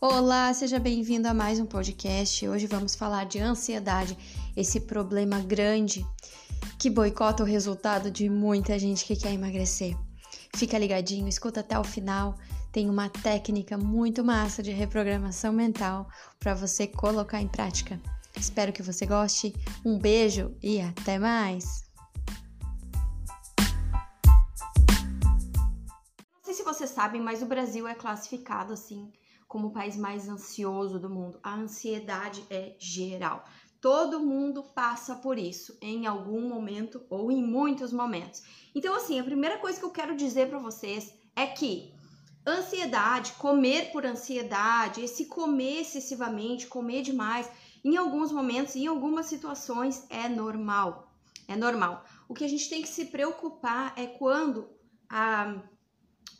Olá, seja bem-vindo a mais um podcast. Hoje vamos falar de ansiedade, esse problema grande que boicota o resultado de muita gente que quer emagrecer. Fica ligadinho, escuta até o final. Tem uma técnica muito massa de reprogramação mental para você colocar em prática. Espero que você goste. Um beijo e até mais! Não sei se vocês sabem, mas o Brasil é classificado assim como o país mais ansioso do mundo. A ansiedade é geral. Todo mundo passa por isso em algum momento ou em muitos momentos. Então, assim, a primeira coisa que eu quero dizer para vocês é que ansiedade, comer por ansiedade, esse comer excessivamente, comer demais, em alguns momentos, em algumas situações, é normal. É normal. O que a gente tem que se preocupar é quando a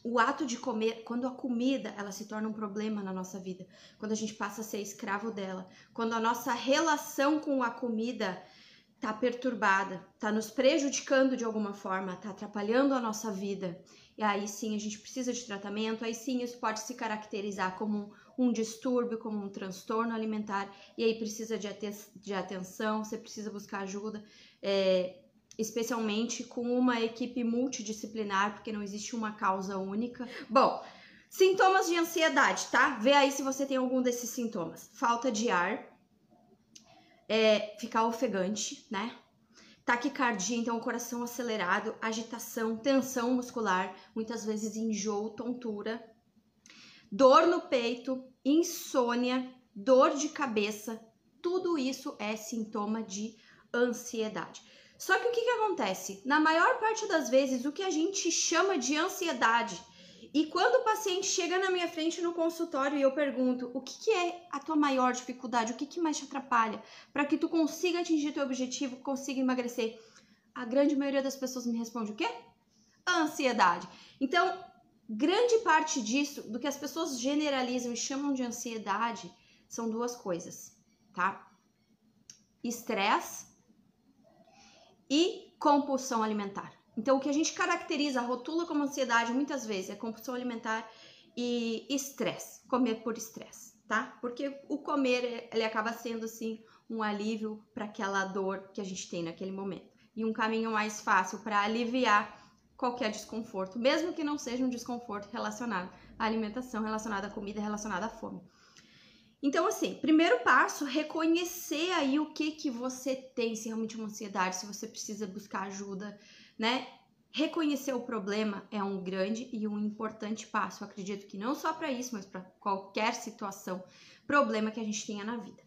o ato de comer, quando a comida ela se torna um problema na nossa vida, quando a gente passa a ser escravo dela, quando a nossa relação com a comida tá perturbada, tá nos prejudicando de alguma forma, tá atrapalhando a nossa vida. E aí sim a gente precisa de tratamento, aí sim isso pode se caracterizar como um, um distúrbio, como um transtorno alimentar, e aí precisa de, de atenção, você precisa buscar ajuda. É, especialmente com uma equipe multidisciplinar, porque não existe uma causa única. Bom, sintomas de ansiedade, tá? Vê aí se você tem algum desses sintomas: falta de ar, é, ficar ofegante, né? Taquicardia, então o coração acelerado, agitação, tensão muscular, muitas vezes enjoo, tontura, dor no peito, insônia, dor de cabeça, tudo isso é sintoma de ansiedade. Só que o que, que acontece? Na maior parte das vezes, o que a gente chama de ansiedade, e quando o paciente chega na minha frente no consultório e eu pergunto o que, que é a tua maior dificuldade, o que, que mais te atrapalha para que tu consiga atingir teu objetivo, consiga emagrecer, a grande maioria das pessoas me responde o quê? ansiedade. Então, grande parte disso, do que as pessoas generalizam e chamam de ansiedade, são duas coisas, tá? Estresse e compulsão alimentar. Então, o que a gente caracteriza, rotula como ansiedade muitas vezes é compulsão alimentar e estresse, comer por estresse, tá? Porque o comer, ele acaba sendo, assim, um alívio para aquela dor que a gente tem naquele momento. E um caminho mais fácil para aliviar qualquer desconforto, mesmo que não seja um desconforto relacionado à alimentação, relacionado à comida, relacionado à fome. Então, assim, primeiro passo, reconhecer aí o que que você tem, se realmente é uma ansiedade, se você precisa buscar ajuda, né? Reconhecer o problema é um grande e um importante passo. Eu acredito que não só para isso, mas para qualquer situação, problema que a gente tenha na vida,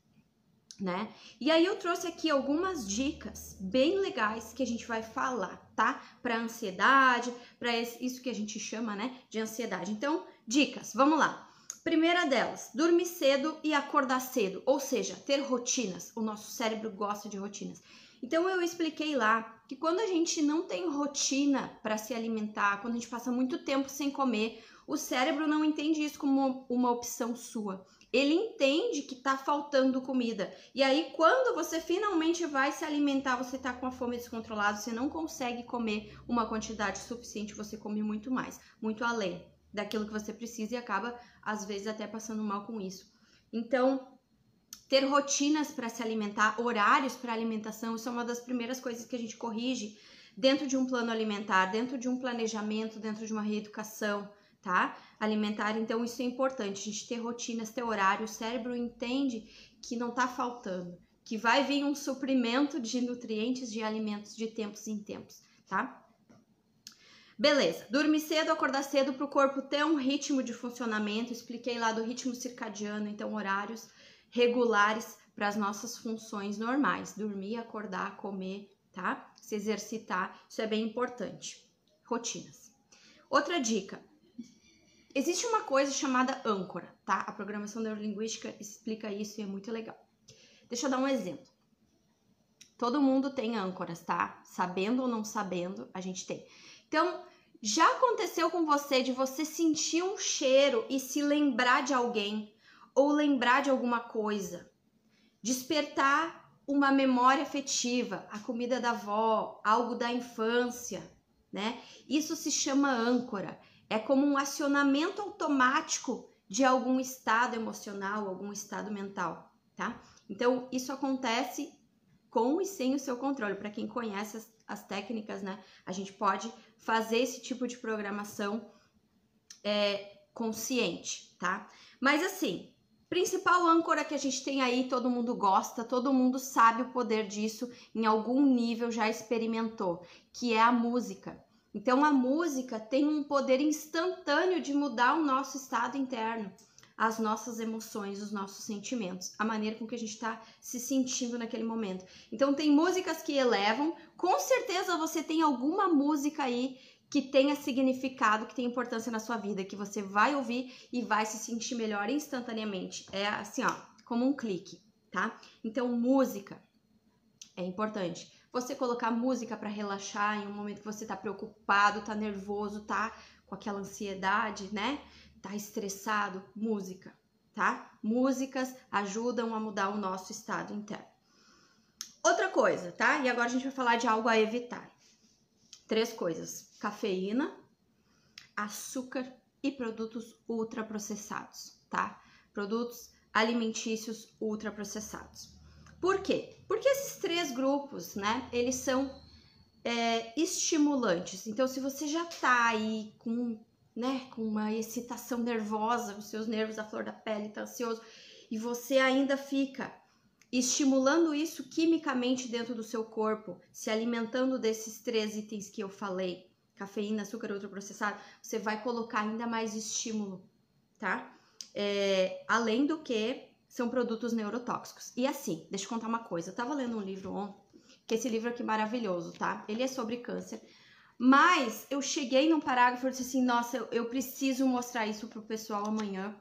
né? E aí eu trouxe aqui algumas dicas bem legais que a gente vai falar, tá? Para ansiedade, para isso que a gente chama, né, de ansiedade. Então, dicas, vamos lá. Primeira delas, dormir cedo e acordar cedo, ou seja, ter rotinas. O nosso cérebro gosta de rotinas. Então eu expliquei lá que quando a gente não tem rotina para se alimentar, quando a gente passa muito tempo sem comer, o cérebro não entende isso como uma opção sua. Ele entende que tá faltando comida. E aí, quando você finalmente vai se alimentar, você tá com a fome descontrolada, você não consegue comer uma quantidade suficiente, você come muito mais, muito além daquilo que você precisa e acaba, às vezes, até passando mal com isso. Então, ter rotinas para se alimentar, horários para alimentação, isso é uma das primeiras coisas que a gente corrige dentro de um plano alimentar, dentro de um planejamento, dentro de uma reeducação, tá? Alimentar, então isso é importante, a gente ter rotinas, ter horário, o cérebro entende que não tá faltando, que vai vir um suprimento de nutrientes, de alimentos de tempos em tempos, tá? Beleza, dormir cedo, acordar cedo para o corpo ter um ritmo de funcionamento. Expliquei lá do ritmo circadiano, então horários regulares para as nossas funções normais: dormir, acordar, comer, tá? Se exercitar, isso é bem importante. Rotinas. Outra dica: existe uma coisa chamada âncora, tá? A programação neurolinguística explica isso e é muito legal. Deixa eu dar um exemplo. Todo mundo tem âncoras, tá? Sabendo ou não sabendo, a gente tem. Então, já aconteceu com você de você sentir um cheiro e se lembrar de alguém ou lembrar de alguma coisa? Despertar uma memória afetiva, a comida da avó, algo da infância, né? Isso se chama âncora. É como um acionamento automático de algum estado emocional, algum estado mental, tá? Então, isso acontece com e sem o seu controle. Para quem conhece as, as, técnicas, né? A gente pode fazer esse tipo de programação é, consciente, tá? Mas assim, principal âncora que a gente tem aí, todo mundo gosta, todo mundo sabe o poder disso, em algum nível já experimentou, que é a música. Então a música tem um poder instantâneo de mudar o nosso estado interno, as nossas emoções, os nossos sentimentos, a maneira com que a gente está se sentindo naquele momento. Então tem músicas que elevam, com certeza você tem alguma música aí que tenha significado, que tenha importância na sua vida, que você vai ouvir e vai se sentir melhor instantaneamente. É assim, ó, como um clique, tá? Então, música é importante. Você colocar música para relaxar em um momento que você tá preocupado, tá nervoso, tá com aquela ansiedade, né? Tá estressado, música, tá? Músicas ajudam a mudar o nosso estado interno. Outra coisa, tá? E agora a gente vai falar de algo a evitar. Três coisas: cafeína, açúcar e produtos ultraprocessados, tá? Produtos alimentícios ultraprocessados. Por quê? Porque esses três grupos, né, eles são é, estimulantes. Então, se você já tá aí com, né, com uma excitação nervosa, os seus nervos à flor da pele, tá ansioso, e você ainda fica estimulando isso quimicamente dentro do seu corpo, se alimentando desses três itens que eu falei, cafeína, açúcar ultraprocessado, você vai colocar ainda mais estímulo, tá? É, além do que são produtos neurotóxicos. E assim, deixa eu contar uma coisa, eu tava lendo um livro ontem, que esse livro aqui é maravilhoso, tá? Ele é sobre câncer, mas eu cheguei num parágrafo e disse assim, nossa, eu, eu preciso mostrar isso pro pessoal amanhã,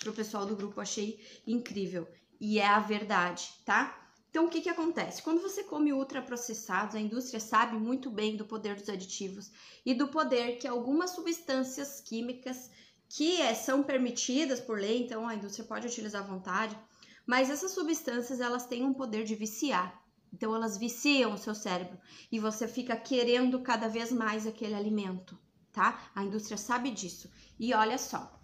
pro pessoal do grupo, achei incrível e é a verdade, tá? Então, o que, que acontece? Quando você come ultraprocessados, a indústria sabe muito bem do poder dos aditivos e do poder que algumas substâncias químicas que é, são permitidas por lei, então a indústria pode utilizar à vontade, mas essas substâncias elas têm um poder de viciar. Então elas viciam o seu cérebro e você fica querendo cada vez mais aquele alimento, tá? A indústria sabe disso. E olha só,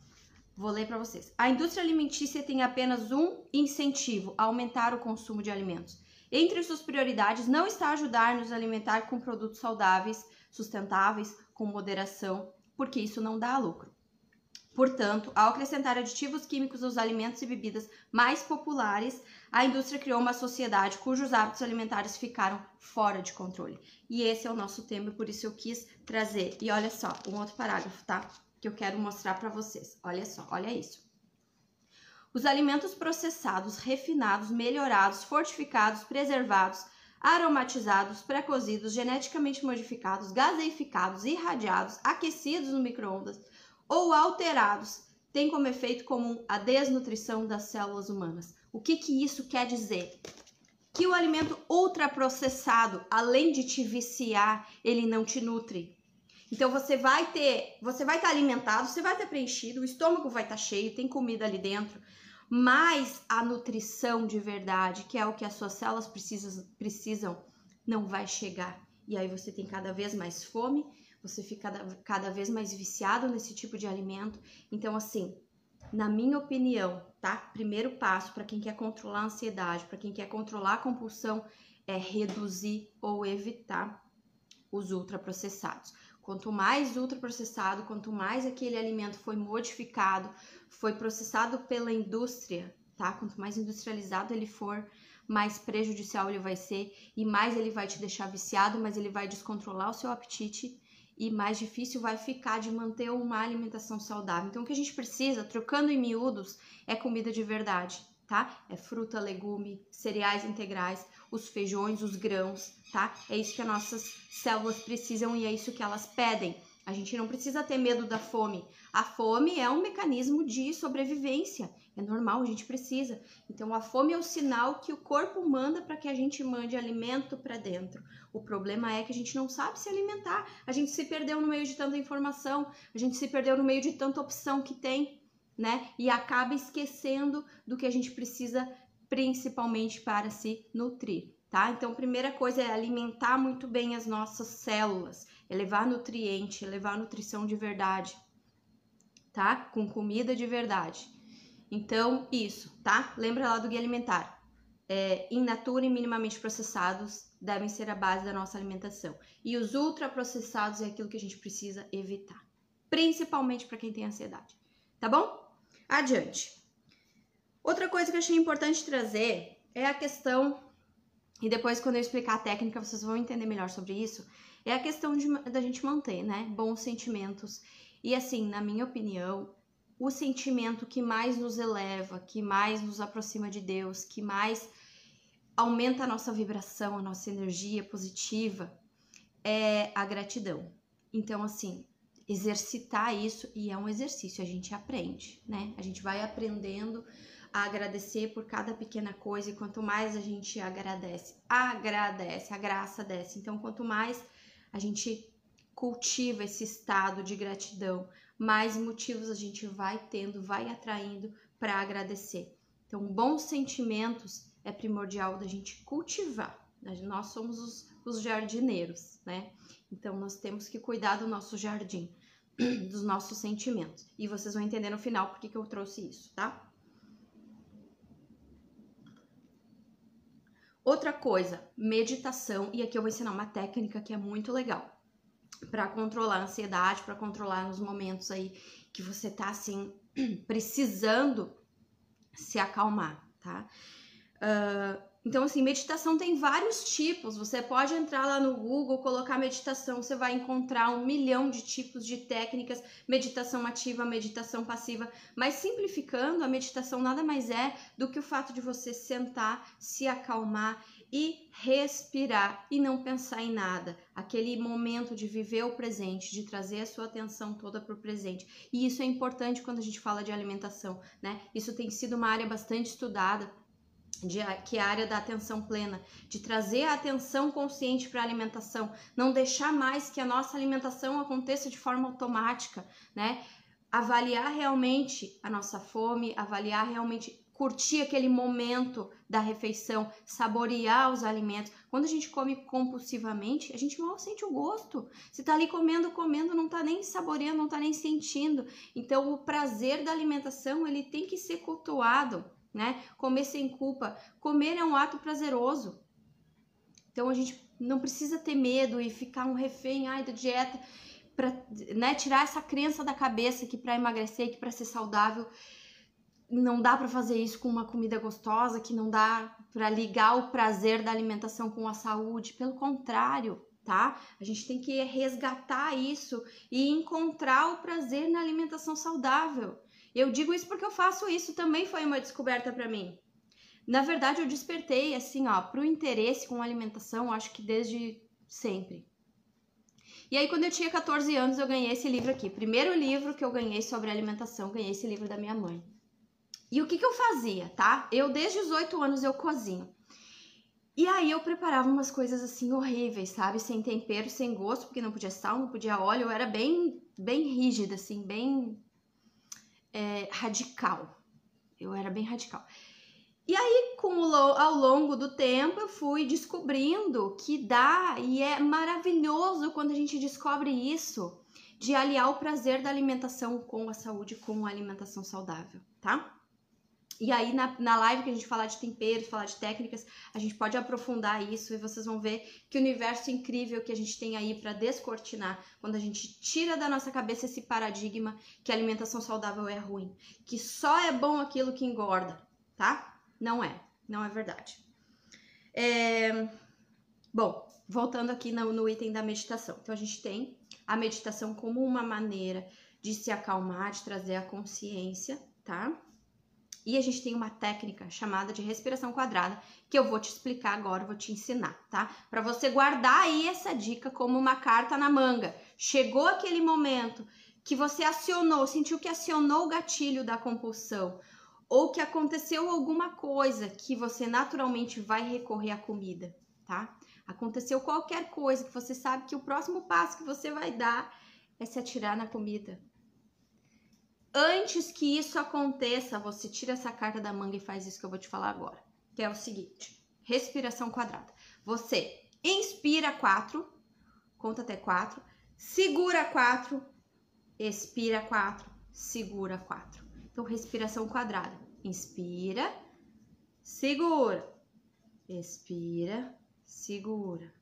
Vou ler para vocês. A indústria alimentícia tem apenas um incentivo: aumentar o consumo de alimentos. Entre suas prioridades não está ajudar-nos a alimentar com produtos saudáveis, sustentáveis, com moderação, porque isso não dá lucro. Portanto, ao acrescentar aditivos químicos aos alimentos e bebidas mais populares, a indústria criou uma sociedade cujos hábitos alimentares ficaram fora de controle. E esse é o nosso tema, por isso eu quis trazer. E olha só, um outro parágrafo, tá? que eu quero mostrar para vocês. Olha só, olha isso. Os alimentos processados, refinados, melhorados, fortificados, preservados, aromatizados, pré-cozidos, geneticamente modificados, gaseificados, irradiados, aquecidos no micro-ondas ou alterados têm como efeito comum a desnutrição das células humanas. O que, que isso quer dizer? Que o alimento ultraprocessado, além de te viciar, ele não te nutre. Então você vai ter, você vai estar alimentado, você vai ter preenchido, o estômago vai estar cheio, tem comida ali dentro, mas a nutrição de verdade, que é o que as suas células precisam, precisam não vai chegar. E aí você tem cada vez mais fome, você fica cada, cada vez mais viciado nesse tipo de alimento. Então, assim, na minha opinião, tá? Primeiro passo para quem quer controlar a ansiedade, para quem quer controlar a compulsão, é reduzir ou evitar os ultraprocessados. Quanto mais ultraprocessado, quanto mais aquele alimento foi modificado, foi processado pela indústria, tá? Quanto mais industrializado ele for, mais prejudicial ele vai ser e mais ele vai te deixar viciado, mais ele vai descontrolar o seu apetite e mais difícil vai ficar de manter uma alimentação saudável. Então, o que a gente precisa, trocando em miúdos, é comida de verdade, tá? É fruta, legume, cereais integrais, os feijões, os grãos, tá? É isso que as nossas células precisam e é isso que elas pedem. A gente não precisa ter medo da fome. A fome é um mecanismo de sobrevivência. É normal, a gente precisa. Então, a fome é o sinal que o corpo manda para que a gente mande alimento para dentro. O problema é que a gente não sabe se alimentar. A gente se perdeu no meio de tanta informação, a gente se perdeu no meio de tanta opção que tem, né? E acaba esquecendo do que a gente precisa principalmente para se nutrir, tá? Então, primeira coisa é alimentar muito bem as nossas células, elevar nutriente, elevar nutrição de verdade, tá? Com comida de verdade. Então, isso, tá? Lembra lá do guia alimentar. É, in natura e minimamente processados devem ser a base da nossa alimentação. E os ultraprocessados é aquilo que a gente precisa evitar, principalmente para quem tem ansiedade. Tá bom? Adiante. Outra coisa que eu achei importante trazer é a questão, e depois quando eu explicar a técnica vocês vão entender melhor sobre isso, é a questão de, da gente manter, né, bons sentimentos. E assim, na minha opinião, o sentimento que mais nos eleva, que mais nos aproxima de Deus, que mais aumenta a nossa vibração, a nossa energia positiva, é a gratidão. Então, assim, exercitar isso, e é um exercício, a gente aprende, né? A gente vai aprendendo a agradecer por cada pequena coisa, e quanto mais a gente agradece, agradece, a graça desce. Então, quanto mais a gente cultiva esse estado de gratidão, mais motivos a gente vai tendo, vai atraindo para agradecer. Então, bons sentimentos é primordial da gente cultivar. Nós somos os, os jardineiros, né? Então, nós temos que cuidar do nosso jardim, dos nossos sentimentos. E vocês vão entender no final porque que eu trouxe isso, tá? Outra coisa, meditação, e aqui eu vou ensinar uma técnica que é muito legal para controlar a ansiedade, para controlar nos momentos aí que você tá assim precisando se acalmar, tá? Uh, então, assim, meditação tem vários tipos. Você pode entrar lá no Google, colocar meditação, você vai encontrar um milhão de tipos de técnicas, meditação ativa, meditação passiva. Mas simplificando, a meditação nada mais é do que o fato de você sentar, se acalmar e respirar e não pensar em nada. Aquele momento de viver o presente, de trazer a sua atenção toda para o presente. E isso é importante quando a gente fala de alimentação, né? Isso tem sido uma área bastante estudada de, que é a área da atenção plena, de trazer a atenção consciente para a alimentação, não deixar mais que a nossa alimentação aconteça de forma automática, né? Avaliar realmente a nossa fome, avaliar realmente curtir aquele momento da refeição, saborear os alimentos. Quando a gente come compulsivamente, a gente mal sente o gosto. Você tá ali comendo, comendo, não tá nem saboreando, não tá nem sentindo. Então, o prazer da alimentação, ele tem que ser cultuado né? Comer sem culpa. Comer é um ato prazeroso. Então a gente não precisa ter medo e ficar um refém ai, da dieta para né, tirar essa crença da cabeça que para emagrecer, que para ser saudável não dá para fazer isso com uma comida gostosa, que não dá para ligar o prazer da alimentação com a saúde. Pelo contrário, tá? A gente tem que resgatar isso e encontrar o prazer na alimentação saudável. Eu digo isso porque eu faço isso, também foi uma descoberta para mim. Na verdade, eu despertei assim, ó, pro interesse com alimentação, acho que desde sempre. E aí, quando eu tinha 14 anos, eu ganhei esse livro aqui. Primeiro livro que eu ganhei sobre alimentação, ganhei esse livro da minha mãe. E o que, que eu fazia, tá? Eu, desde os 8 anos, eu cozinho. E aí eu preparava umas coisas assim horríveis, sabe? Sem tempero, sem gosto, porque não podia sal, não podia óleo. Eu era bem, bem rígida, assim, bem é, radical. Eu era bem radical. E aí, com o, ao longo do tempo, eu fui descobrindo que dá e é maravilhoso quando a gente descobre isso, de aliar o prazer da alimentação com a saúde, com a alimentação saudável, tá? E aí, na, na live que a gente falar de temperos, falar de técnicas, a gente pode aprofundar isso e vocês vão ver que universo incrível que a gente tem aí para descortinar quando a gente tira da nossa cabeça esse paradigma que a alimentação saudável é ruim, que só é bom aquilo que engorda, tá? Não é, não é verdade. É... Bom, voltando aqui no, no item da meditação. Então, a gente tem a meditação como uma maneira de se acalmar, de trazer a consciência, tá? E a gente tem uma técnica chamada de respiração quadrada, que eu vou te explicar agora, vou te ensinar, tá? Para você guardar aí essa dica como uma carta na manga. Chegou aquele momento que você acionou, sentiu que acionou o gatilho da compulsão, ou que aconteceu alguma coisa que você naturalmente vai recorrer à comida, tá? Aconteceu qualquer coisa que você sabe que o próximo passo que você vai dar é se atirar na comida, Antes que isso aconteça, você tira essa carta da manga e faz isso que eu vou te falar agora, que é o seguinte: respiração quadrada. Você inspira quatro, conta até quatro, segura quatro, expira quatro, segura quatro. Então, respiração quadrada. Inspira, segura, expira, segura,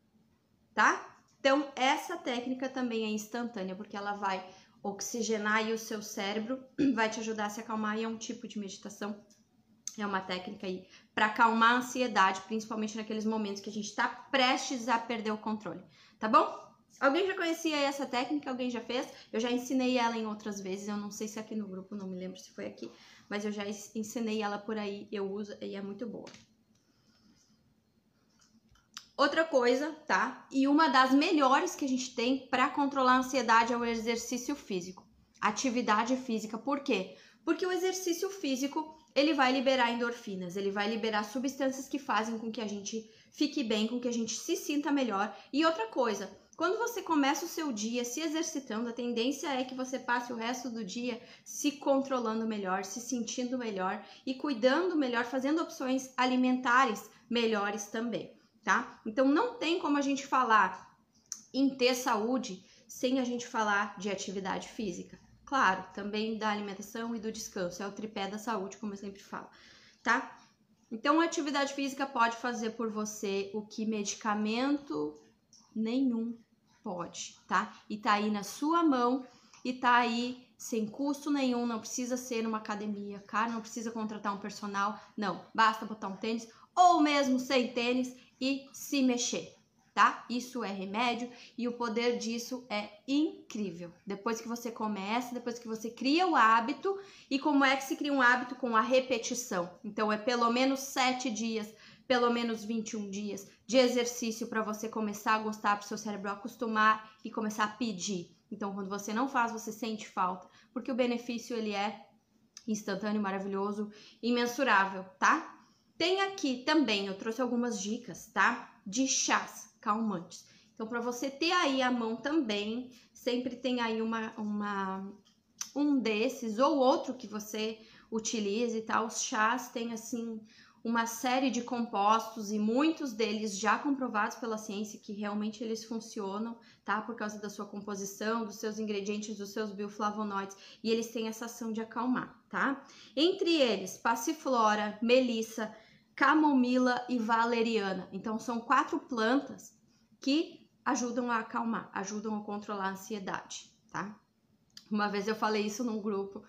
tá? Então, essa técnica também é instantânea, porque ela vai oxigenar aí o seu cérebro, vai te ajudar a se acalmar e é um tipo de meditação. É uma técnica aí para acalmar a ansiedade, principalmente naqueles momentos que a gente está prestes a perder o controle, tá bom? Alguém já conhecia essa técnica? Alguém já fez? Eu já ensinei ela em outras vezes. Eu não sei se aqui no grupo, não me lembro se foi aqui, mas eu já ensinei ela por aí. Eu uso e é muito boa. Outra coisa, tá? E uma das melhores que a gente tem para controlar a ansiedade é o exercício físico. Atividade física. Por quê? Porque o exercício físico, ele vai liberar endorfinas, ele vai liberar substâncias que fazem com que a gente fique bem, com que a gente se sinta melhor. E outra coisa, quando você começa o seu dia se exercitando, a tendência é que você passe o resto do dia se controlando melhor, se sentindo melhor e cuidando melhor, fazendo opções alimentares melhores também, tá? Então não tem como a gente falar em ter saúde sem a gente falar de atividade física. Claro, também da alimentação e do descanso, é o tripé da saúde, como eu sempre falo, tá? Então, a atividade física pode fazer por você o que medicamento nenhum Pode, tá? E tá aí na sua mão e tá aí sem custo nenhum, não precisa ser numa academia, cara, não precisa contratar um personal, não, basta botar um tênis ou mesmo sem tênis e se mexer, tá? Isso é remédio e o poder disso é incrível. Depois que você começa, depois que você cria o hábito, e como é que se cria um hábito com a repetição? Então é pelo menos sete dias pelo menos 21 dias de exercício para você começar a gostar, para o seu cérebro acostumar e começar a pedir. Então, quando você não faz, você sente falta, porque o benefício ele é instantâneo, maravilhoso, imensurável, tá? Tem aqui também, eu trouxe algumas dicas, tá? De chás calmantes. Então, para você ter aí a mão também, sempre tem aí uma, uma um desses ou outro que você utilize, tá? Os chás têm assim uma série de compostos e muitos deles já comprovados pela ciência que realmente eles funcionam, tá? Por causa da sua composição, dos seus ingredientes, dos seus bioflavonoides, e eles têm essa ação de acalmar, tá? Entre eles, passiflora, melissa, camomila e valeriana. Então são quatro plantas que ajudam a acalmar, ajudam a controlar a ansiedade, tá? Uma vez eu falei isso num grupo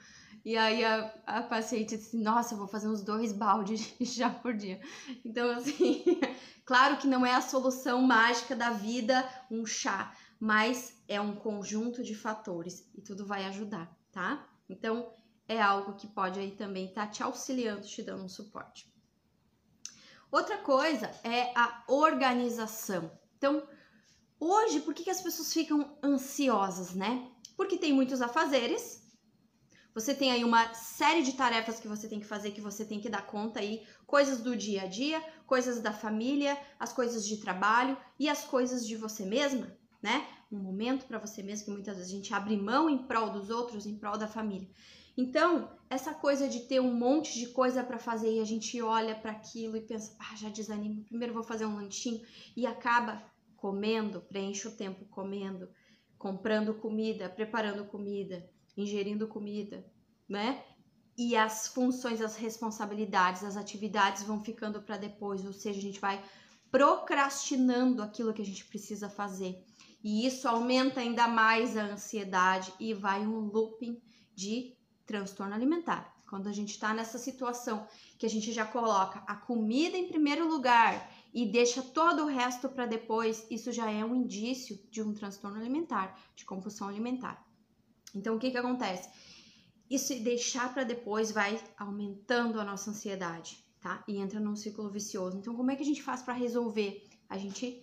e aí a, a paciente disse, nossa, eu vou fazer uns dois baldes de chá por dia. Então, assim, claro que não é a solução mágica da vida um chá, mas é um conjunto de fatores e tudo vai ajudar, tá? Então, é algo que pode aí também estar tá te auxiliando, te dando um suporte. Outra coisa é a organização. Então, hoje, por que, que as pessoas ficam ansiosas, né? Porque tem muitos afazeres, você tem aí uma série de tarefas que você tem que fazer, que você tem que dar conta aí, coisas do dia a dia, coisas da família, as coisas de trabalho e as coisas de você mesma, né? Um momento para você mesmo que muitas vezes a gente abre mão em prol dos outros, em prol da família. Então, essa coisa de ter um monte de coisa para fazer e a gente olha para aquilo e pensa, ah, já desanimo, primeiro vou fazer um lanchinho e acaba comendo, preenche o tempo comendo, comprando comida, preparando comida, ingerindo comida, né? E as funções, as responsabilidades, as atividades vão ficando para depois, ou seja, a gente vai procrastinando aquilo que a gente precisa fazer. E isso aumenta ainda mais a ansiedade e vai um looping de transtorno alimentar. Quando a gente está nessa situação que a gente já coloca a comida em primeiro lugar e deixa todo o resto para depois, isso já é um indício de um transtorno alimentar, de compulsão alimentar. Então, o que, que acontece? Isso deixar para depois vai aumentando a nossa ansiedade, tá? E entra num ciclo vicioso. Então, como é que a gente faz para resolver? A gente,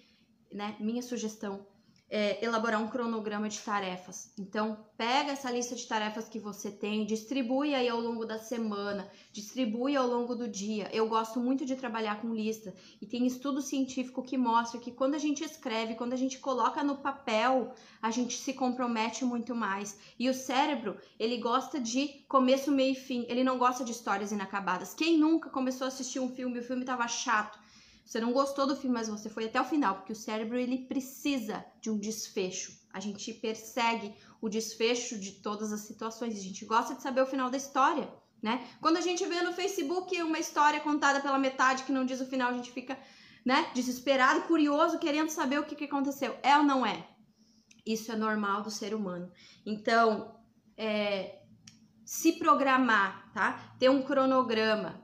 né? Minha sugestão é, elaborar um cronograma de tarefas. Então, pega essa lista de tarefas que você tem, distribui aí ao longo da semana, distribui ao longo do dia. Eu gosto muito de trabalhar com lista e tem estudo científico que mostra que quando a gente escreve, quando a gente coloca no papel, a gente se compromete muito mais. E o cérebro, ele gosta de começo, meio e fim. Ele não gosta de histórias inacabadas. Quem nunca começou a assistir um filme e o filme estava chato? Você não gostou do filme, mas você foi até o final, porque o cérebro ele precisa de um desfecho. A gente persegue o desfecho de todas as situações. A gente gosta de saber o final da história, né? Quando a gente vê no Facebook uma história contada pela metade que não diz o final, a gente fica, né, desesperado, curioso, querendo saber o que, que aconteceu. É ou não é? Isso é normal do ser humano. Então, é, se programar, tá? Ter um cronograma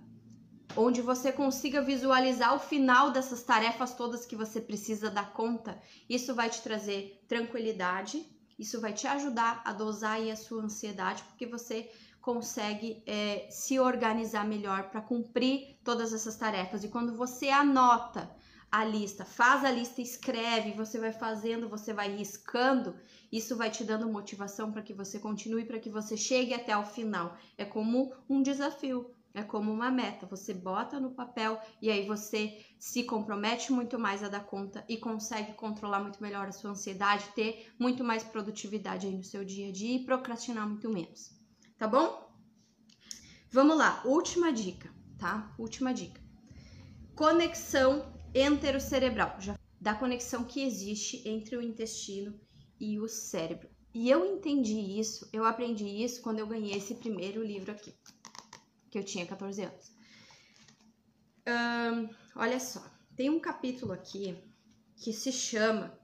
onde você consiga visualizar o final dessas tarefas todas que você precisa dar conta. Isso vai te trazer tranquilidade, isso vai te ajudar a dosar aí a sua ansiedade, porque você consegue é, se organizar melhor para cumprir todas essas tarefas. E quando você anota a lista, faz a lista, escreve, você vai fazendo, você vai riscando, isso vai te dando motivação para que você continue, para que você chegue até o final. É como um desafio, é como uma meta. Você bota no papel e aí você se compromete muito mais a dar conta e consegue controlar muito melhor a sua ansiedade, ter muito mais produtividade aí no seu dia a dia e procrastinar muito menos. Tá bom? Vamos lá, última dica, tá? Última dica. Conexão enterocerebral, já da conexão que existe entre o intestino e o cérebro. E eu entendi isso, eu aprendi isso quando eu ganhei esse primeiro livro aqui, que eu tinha 14 anos. Olha só, tem um capítulo aqui que se chama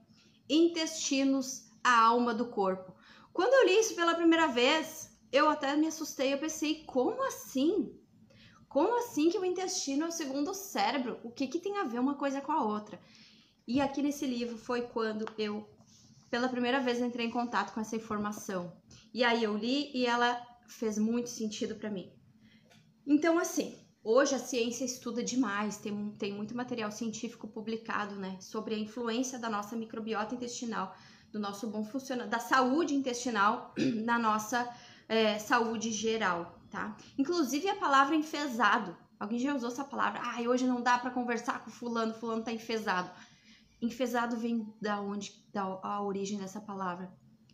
Intestinos, a alma do corpo. Quando eu li isso pela primeira vez, eu até me assustei, eu pensei, como assim? Como assim que o intestino é o segundo cérebro? O que, que tem a ver uma coisa com a outra? E aqui nesse livro foi quando eu, pela primeira vez, entrei em contato com essa informação. E aí eu li e ela fez muito sentido para mim. Então, assim, hoje a ciência estuda demais, tem, tem muito material científico publicado, né, sobre a influência da nossa microbiota intestinal, do nosso bom funcionamento, da saúde intestinal na nossa é, saúde geral tá? Inclusive a palavra enfesado. Alguém já usou essa palavra? Ah, hoje não dá para conversar com fulano, fulano tá enfesado. Enfesado vem da onde da a origem dessa palavra?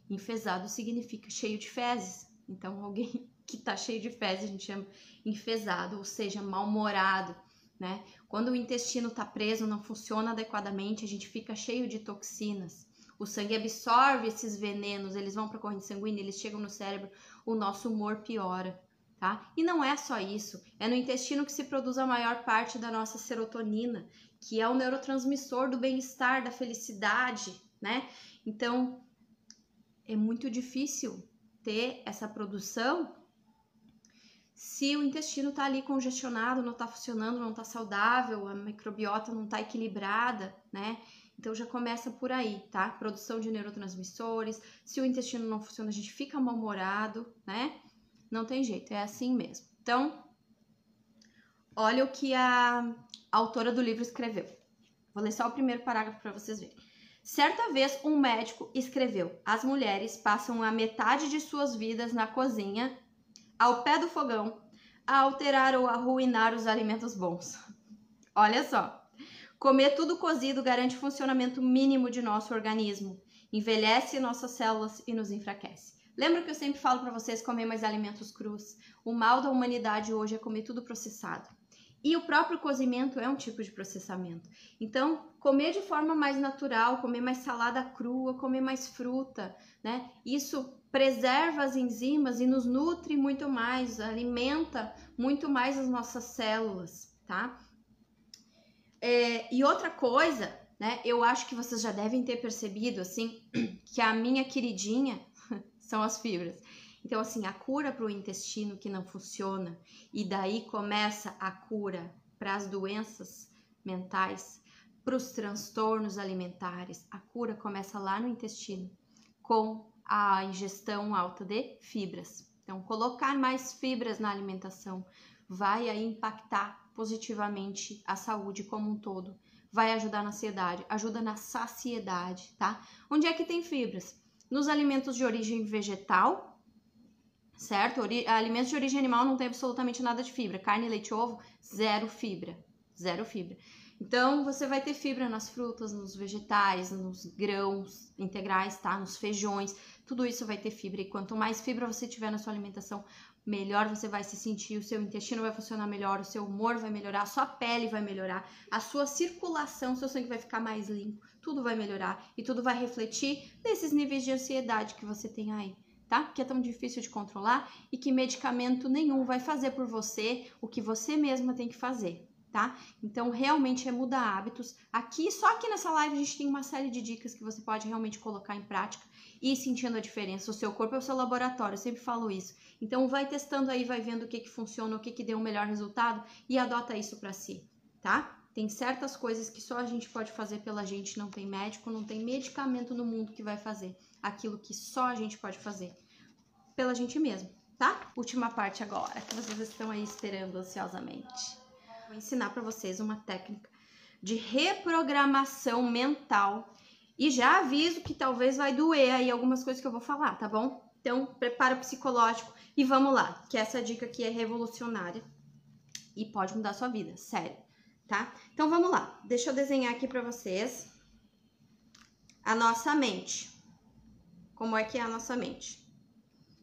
Enfesado significa cheio de fezes. Então alguém que tá cheio de fezes a gente chama enfesado, ou seja, mal-humorado, né? Quando o intestino tá preso, não funciona adequadamente, a gente fica cheio de toxinas. O sangue absorve esses venenos, eles vão para a corrente sanguínea, eles chegam no cérebro, o nosso humor piora tá? E não é só isso, é no intestino que se produz a maior parte da nossa serotonina, que é o neurotransmissor do bem-estar, da felicidade, né? Então, é muito difícil ter essa produção se o intestino está ali congestionado, não está funcionando, não está saudável, a microbiota não está equilibrada, né? Então já começa por aí, tá? Produção de neurotransmissores. Se o intestino não funciona, a gente fica mal-humorado, né? Não tem jeito, é assim mesmo. Então, olha o que a autora do livro escreveu. Vou ler só o primeiro parágrafo para vocês verem. Certa vez, um médico escreveu: As mulheres passam a metade de suas vidas na cozinha, ao pé do fogão, a alterar ou arruinar os alimentos bons. Olha só. Comer tudo cozido garante funcionamento mínimo de nosso organismo, envelhece nossas células e nos enfraquece. Lembra que eu sempre falo para vocês comer mais alimentos crus? O mal da humanidade hoje é comer tudo processado. E o próprio cozimento é um tipo de processamento. Então, comer de forma mais natural, comer mais salada crua, comer mais fruta, né? Isso preserva as enzimas e nos nutre muito mais, alimenta muito mais as nossas células, tá? É, e outra coisa, né? Eu acho que vocês já devem ter percebido, assim, que a minha queridinha, são as fibras. Então, assim, a cura para o intestino que não funciona, e daí começa a cura para as doenças mentais, para os transtornos alimentares, a cura começa lá no intestino, com a ingestão alta de fibras. Então, colocar mais fibras na alimentação vai impactar positivamente a saúde como um todo, vai ajudar na ansiedade, ajuda na saciedade, tá? Onde é que tem fibras? Nos alimentos de origem vegetal, certo? Ori alimentos de origem animal não tem absolutamente nada de fibra. Carne, leite, ovo, zero fibra. Zero fibra. Então, você vai ter fibra nas frutas, nos vegetais, nos grãos integrais, tá? Nos feijões, tudo isso vai ter fibra. E quanto mais fibra você tiver na sua alimentação, melhor você vai se sentir, o seu intestino vai funcionar melhor, o seu humor vai melhorar, a sua pele vai melhorar, a sua circulação, seu sangue vai ficar mais limpo, tudo vai melhorar e tudo vai refletir nesses níveis de ansiedade que você tem aí. Tá? Que é tão difícil de controlar e que medicamento nenhum vai fazer por você o que você mesma tem que fazer, tá? Então, realmente é mudar hábitos. Aqui, só aqui nessa live, a gente tem uma série de dicas que você pode realmente colocar em prática e sentindo a diferença. O seu corpo é o seu laboratório, eu sempre falo isso. Então, vai testando aí, vai vendo o que, que funciona, o que, que deu o um melhor resultado e adota isso para si, tá? Tem certas coisas que só a gente pode fazer pela gente, não tem médico, não tem medicamento no mundo que vai fazer aquilo que só a gente pode fazer pela gente mesmo, tá? Última parte agora, que vocês estão aí esperando ansiosamente. Vou ensinar para vocês uma técnica de reprogramação mental e já aviso que talvez vai doer aí algumas coisas que eu vou falar, tá bom? Então, prepara psicológico e vamos lá, que essa dica aqui é revolucionária e pode mudar sua vida, sério tá? Então vamos lá, deixa eu desenhar aqui para vocês a nossa mente. Como é que é a nossa mente?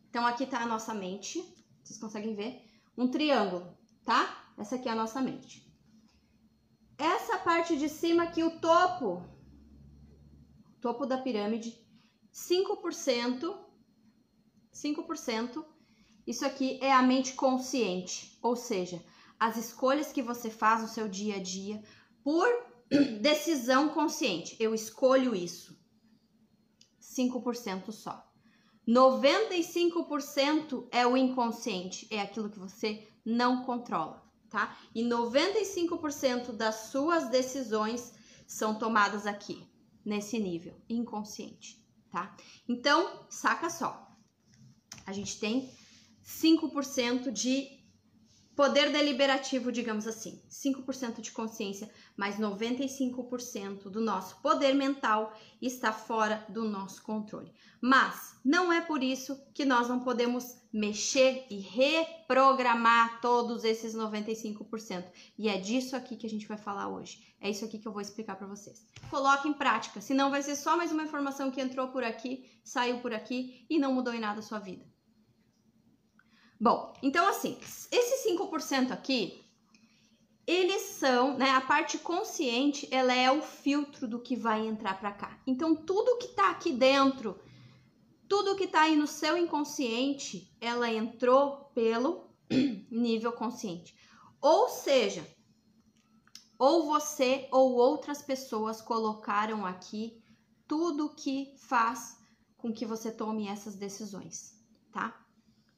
Então aqui tá a nossa mente, vocês conseguem ver? Um triângulo, tá? Essa aqui é a nossa mente. Essa parte de cima aqui, o topo, topo da pirâmide, 5%, 5%, isso aqui é a mente consciente, ou seja, as escolhas que você faz no seu dia a dia por decisão consciente. Eu escolho isso. 5% só. 95% é o inconsciente, é aquilo que você não controla, tá? E 95% das suas decisões são tomadas aqui, nesse nível inconsciente, tá? Então, saca só. A gente tem 5% de Poder deliberativo, digamos assim, 5% de consciência, mas 95% do nosso poder mental está fora do nosso controle. Mas não é por isso que nós não podemos mexer e reprogramar todos esses 95%. E é disso aqui que a gente vai falar hoje. É isso aqui que eu vou explicar para vocês. Coloque em prática, senão vai ser só mais uma informação que entrou por aqui, saiu por aqui e não mudou em nada a sua vida. Bom, então assim, esses 5% aqui, eles são, né, a parte consciente, ela é o filtro do que vai entrar para cá. Então tudo que tá aqui dentro, tudo que tá aí no seu inconsciente, ela entrou pelo nível consciente. Ou seja, ou você ou outras pessoas colocaram aqui tudo que faz com que você tome essas decisões, tá?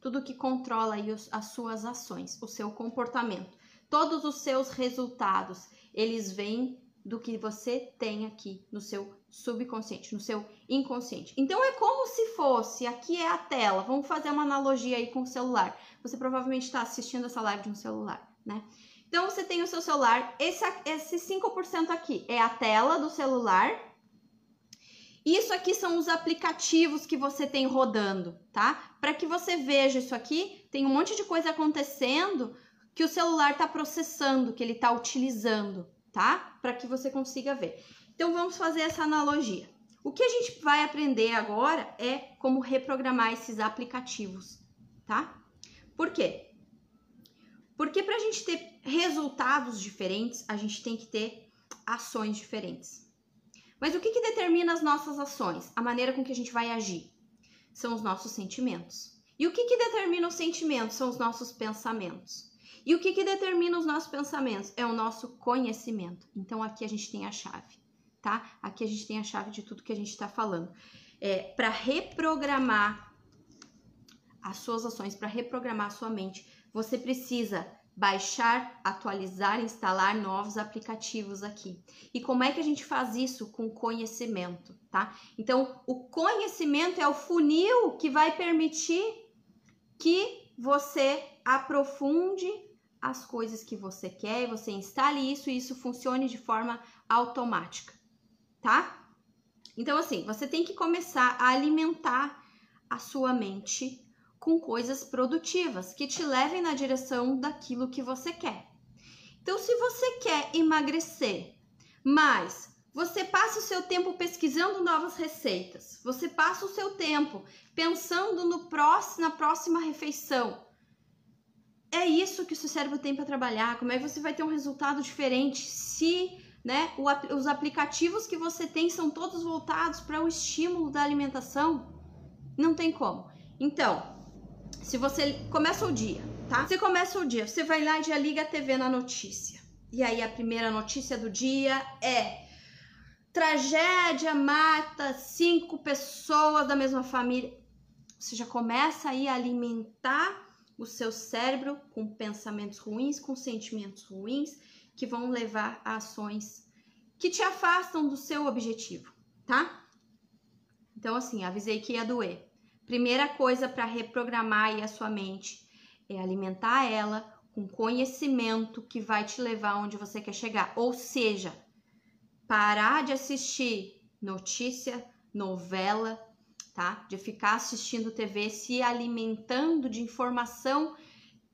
Tudo que controla aí os, as suas ações, o seu comportamento. Todos os seus resultados, eles vêm do que você tem aqui no seu subconsciente, no seu inconsciente. Então é como se fosse, aqui é a tela. Vamos fazer uma analogia aí com o celular. Você provavelmente está assistindo essa live de um celular, né? Então você tem o seu celular, esse, esse 5% aqui é a tela do celular isso aqui são os aplicativos que você tem rodando, tá? Para que você veja isso aqui, tem um monte de coisa acontecendo que o celular está processando, que ele está utilizando, tá? Para que você consiga ver. Então vamos fazer essa analogia. O que a gente vai aprender agora é como reprogramar esses aplicativos, tá? Por quê? Porque para a gente ter resultados diferentes, a gente tem que ter ações diferentes. Mas o que, que determina as nossas ações? A maneira com que a gente vai agir? São os nossos sentimentos. E o que, que determina os sentimentos? São os nossos pensamentos. E o que, que determina os nossos pensamentos? É o nosso conhecimento. Então aqui a gente tem a chave, tá? Aqui a gente tem a chave de tudo que a gente está falando. É, para reprogramar as suas ações, para reprogramar a sua mente, você precisa baixar, atualizar, instalar novos aplicativos aqui. E como é que a gente faz isso com conhecimento, tá? Então, o conhecimento é o funil que vai permitir que você aprofunde as coisas que você quer, você instale isso e isso funcione de forma automática, tá? Então, assim, você tem que começar a alimentar a sua mente com coisas produtivas que te levem na direção daquilo que você quer. Então, se você quer emagrecer, mas você passa o seu tempo pesquisando novas receitas, você passa o seu tempo pensando no próximo, na próxima refeição. É isso que o seu cérebro tem para trabalhar. Como é que você vai ter um resultado diferente se né, o, os aplicativos que você tem são todos voltados para o estímulo da alimentação? Não tem como. Então, se você começa o dia, tá? Você começa o dia, você vai lá e já liga a TV na notícia. E aí a primeira notícia do dia é tragédia mata cinco pessoas da mesma família. Você já começa aí a alimentar o seu cérebro com pensamentos ruins, com sentimentos ruins, que vão levar a ações que te afastam do seu objetivo, tá? Então, assim, avisei que ia doer. Primeira coisa para reprogramar a sua mente é alimentar ela com conhecimento que vai te levar onde você quer chegar. Ou seja, parar de assistir notícia, novela, tá? De ficar assistindo TV, se alimentando de informação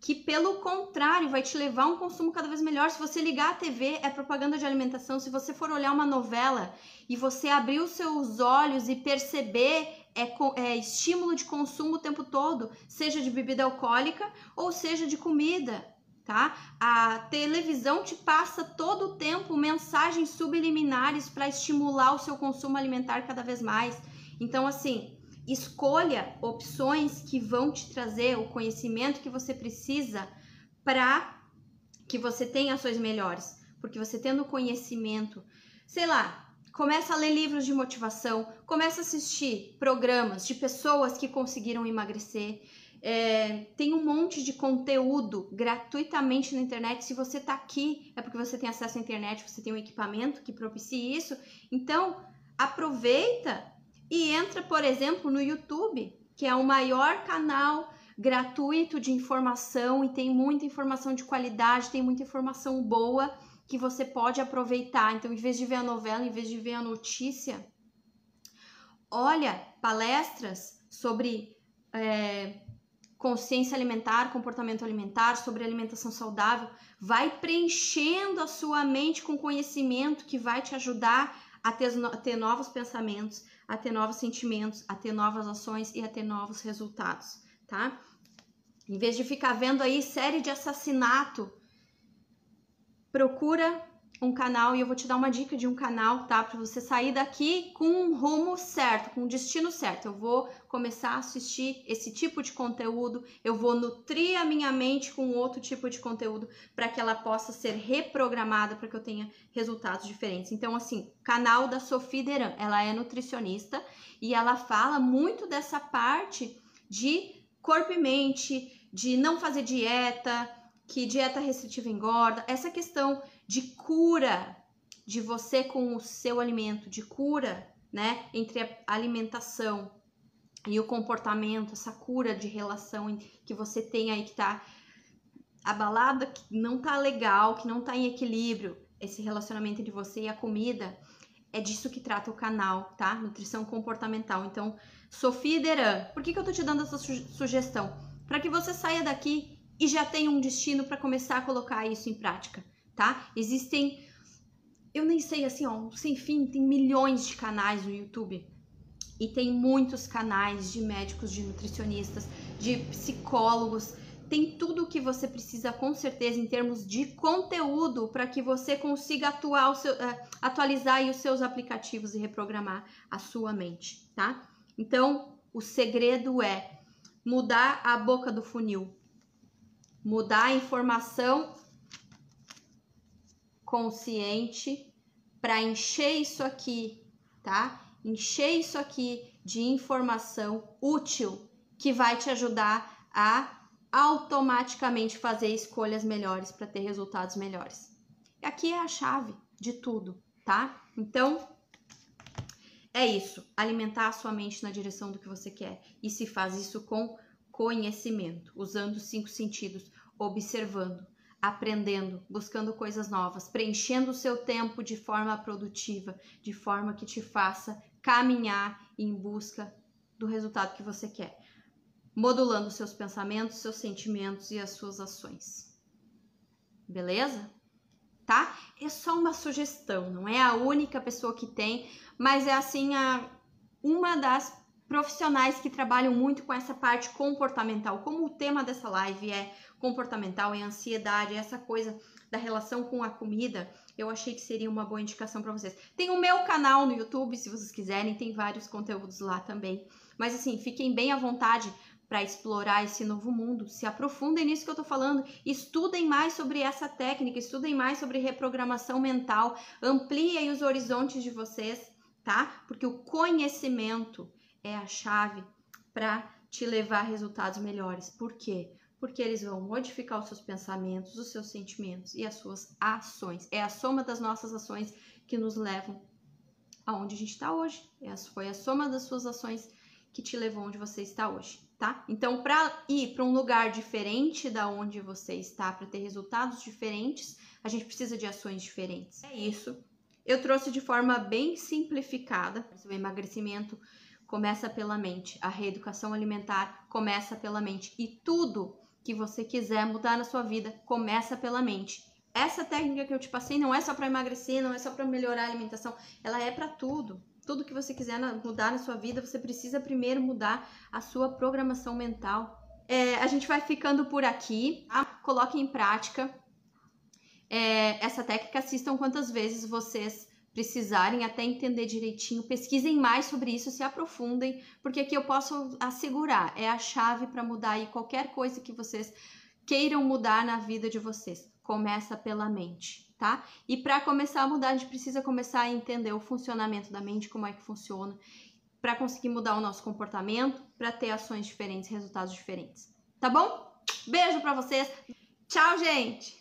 que pelo contrário vai te levar a um consumo cada vez melhor. Se você ligar a TV, é propaganda de alimentação. Se você for olhar uma novela e você abrir os seus olhos e perceber é, é, estímulo de consumo o tempo todo, seja de bebida alcoólica ou seja de comida, tá? A televisão te passa todo o tempo mensagens subliminares para estimular o seu consumo alimentar cada vez mais. Então, assim, escolha opções que vão te trazer o conhecimento que você precisa para que você tenha ações melhores. Porque você tendo conhecimento, sei lá, Começa a ler livros de motivação, começa a assistir programas de pessoas que conseguiram emagrecer. É, tem um monte de conteúdo gratuitamente na internet. Se você está aqui, é porque você tem acesso à internet, você tem um equipamento que propicie isso. Então, aproveita e entra, por exemplo, no YouTube, que é o maior canal gratuito de informação e tem muita informação de qualidade, tem muita informação boa que você pode aproveitar. Então, em vez de ver a novela, em vez de ver a notícia, olha palestras sobre é, consciência alimentar, comportamento alimentar, sobre alimentação saudável. Vai preenchendo a sua mente com conhecimento que vai te ajudar a ter, a ter novos pensamentos, a ter novos sentimentos, a ter novas ações e a ter novos resultados, tá? Em vez de ficar vendo aí série de assassinato procura um canal e eu vou te dar uma dica de um canal, tá? Para você sair daqui com um rumo certo, com um destino certo. Eu vou começar a assistir esse tipo de conteúdo, eu vou nutrir a minha mente com outro tipo de conteúdo para que ela possa ser reprogramada para que eu tenha resultados diferentes. Então, assim, canal da Sofia Deran, ela é nutricionista e ela fala muito dessa parte de corpo e mente, de não fazer dieta, que dieta restritiva engorda, essa questão de cura de você com o seu alimento, de cura, né, entre a alimentação e o comportamento, essa cura de relação que você tem aí que tá abalada, que não tá legal, que não tá em equilíbrio, esse relacionamento entre você e a comida, é disso que trata o canal, tá? Nutrição comportamental. Então, Sofia Deran, por que, que eu tô te dando essa su sugestão? Para que você saia daqui e já tem um destino para começar a colocar isso em prática, tá? Existem, eu nem sei assim, ó, sem fim, tem milhões de canais no YouTube e tem muitos canais de médicos, de nutricionistas, de psicólogos. Tem tudo o que você precisa, com certeza, em termos de conteúdo, para que você consiga atuar seu, uh, atualizar os seus aplicativos e reprogramar a sua mente, tá? Então, o segredo é mudar a boca do funil, mudar a informação consciente para encher isso aqui, tá? Encher isso aqui de informação útil que vai te ajudar a automaticamente fazer escolhas melhores para ter resultados melhores. E aqui é a chave de tudo, tá? Então, é isso, alimentar a sua mente na direção do que você quer. E se faz isso com conhecimento, usando os cinco sentidos, observando, aprendendo, buscando coisas novas, preenchendo o seu tempo de forma produtiva, de forma que te faça caminhar em busca do resultado que você quer, modulando seus pensamentos, seus sentimentos e as suas ações. Beleza? tá? É só uma sugestão, não é a única pessoa que tem, mas é assim a uma das profissionais que trabalham muito com essa parte comportamental. Como o tema dessa live é comportamental, é ansiedade, é essa coisa da relação com a comida, eu achei que seria uma boa indicação para vocês. Tem o meu canal no YouTube, se vocês quiserem, tem vários conteúdos lá também. Mas assim, fiquem bem à vontade para explorar esse novo mundo, se aprofundem nisso que eu tô falando, estudem mais sobre essa técnica, estudem mais sobre reprogramação mental, ampliem os horizontes de vocês, tá? Porque o conhecimento é a chave para te levar a resultados melhores. Por quê? Porque eles vão modificar os seus pensamentos, os seus sentimentos e as suas ações. É a soma das nossas ações que nos levam aonde a gente está hoje. É foi a soma das suas ações que te levou onde você está hoje, tá? Então, para ir para um lugar diferente da onde você está, para ter resultados diferentes, a gente precisa de ações diferentes. É isso. Eu trouxe de forma bem simplificada o emagrecimento começa pela mente. A reeducação alimentar começa pela mente. E tudo que você quiser mudar na sua vida começa pela mente. Essa técnica que eu te passei não é só para emagrecer, não é só para melhorar a alimentação, ela é para tudo. Tudo que você quiser mudar na sua vida, você precisa primeiro mudar a sua programação mental. É, a gente vai ficando por aqui. Tá? Coloque em prática é, essa técnica. Assistam quantas vezes vocês precisarem até entender direitinho, pesquisem mais sobre isso, se aprofundem, porque aqui eu posso assegurar, é a chave para mudar aí qualquer coisa que vocês queiram mudar na vida de vocês. Começa pela mente, tá? E para começar a mudar, a gente precisa começar a entender o funcionamento da mente, como é que funciona, para conseguir mudar o nosso comportamento, para ter ações diferentes, resultados diferentes. Tá bom? Beijo para vocês. Tchau, gente.